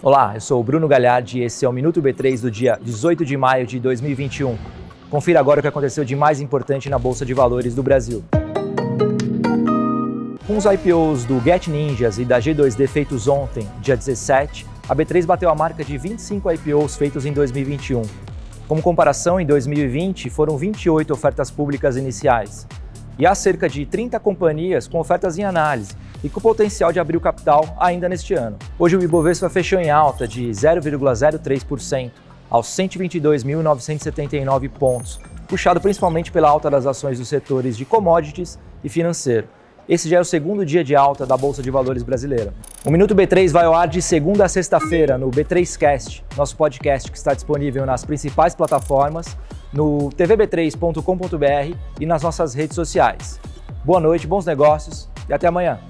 Olá, eu sou o Bruno Galhardi e esse é o Minuto B3 do dia 18 de maio de 2021. Confira agora o que aconteceu de mais importante na Bolsa de Valores do Brasil. Com os IPOs do Get Ninjas e da G2D feitos ontem, dia 17, a B3 bateu a marca de 25 IPOs feitos em 2021. Como comparação, em 2020 foram 28 ofertas públicas iniciais. E há cerca de 30 companhias com ofertas em análise, e com potencial de abrir o capital ainda neste ano. Hoje o Ibovespa fechou em alta de 0,03% aos 122.979 pontos, puxado principalmente pela alta das ações dos setores de commodities e financeiro. Esse já é o segundo dia de alta da Bolsa de Valores brasileira. O Minuto B3 vai ao ar de segunda a sexta-feira no B3Cast, nosso podcast que está disponível nas principais plataformas, no tvb3.com.br e nas nossas redes sociais. Boa noite, bons negócios e até amanhã.